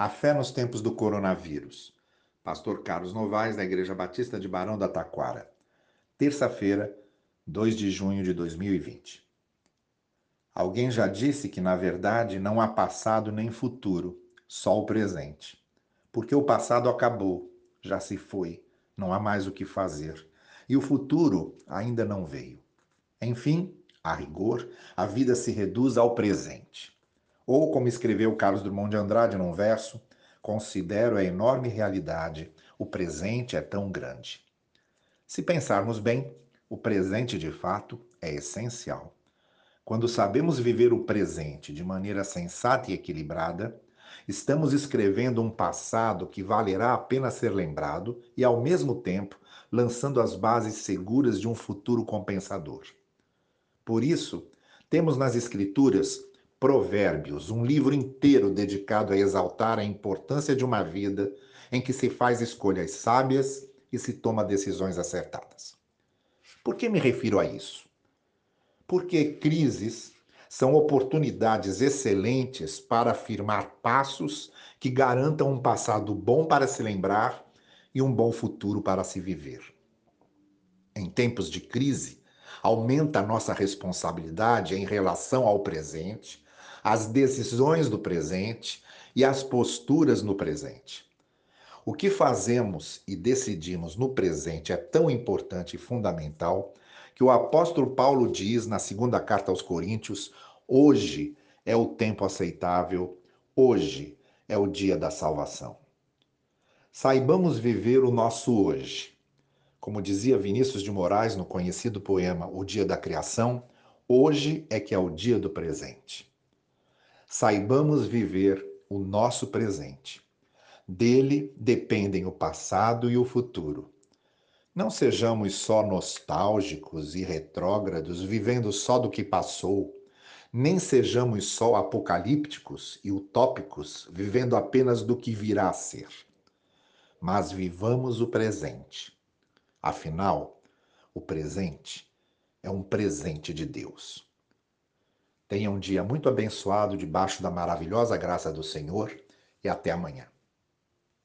A fé nos tempos do coronavírus. Pastor Carlos Novaes, da Igreja Batista de Barão da Taquara. Terça-feira, 2 de junho de 2020. Alguém já disse que, na verdade, não há passado nem futuro, só o presente. Porque o passado acabou, já se foi, não há mais o que fazer. E o futuro ainda não veio. Enfim, a rigor, a vida se reduz ao presente. Ou, como escreveu Carlos Drummond de Andrade num verso, considero a enorme realidade, o presente é tão grande. Se pensarmos bem, o presente de fato é essencial. Quando sabemos viver o presente de maneira sensata e equilibrada, estamos escrevendo um passado que valerá a pena ser lembrado e, ao mesmo tempo, lançando as bases seguras de um futuro compensador. Por isso, temos nas Escrituras Provérbios, um livro inteiro dedicado a exaltar a importância de uma vida em que se faz escolhas sábias e se toma decisões acertadas. Por que me refiro a isso? Porque crises são oportunidades excelentes para afirmar passos que garantam um passado bom para se lembrar e um bom futuro para se viver. Em tempos de crise, aumenta a nossa responsabilidade em relação ao presente as decisões do presente e as posturas no presente. O que fazemos e decidimos no presente é tão importante e fundamental que o apóstolo Paulo diz na segunda carta aos Coríntios: hoje é o tempo aceitável, hoje é o dia da salvação. Saibamos viver o nosso hoje. Como dizia Vinícius de Moraes no conhecido poema O Dia da Criação, hoje é que é o dia do presente saibamos viver o nosso presente. Dele dependem o passado e o futuro. Não sejamos só nostálgicos e retrógrados, vivendo só do que passou, nem sejamos só apocalípticos e utópicos, vivendo apenas do que virá a ser. Mas vivamos o presente. Afinal, o presente é um presente de Deus. Tenha um dia muito abençoado debaixo da maravilhosa graça do Senhor e até amanhã.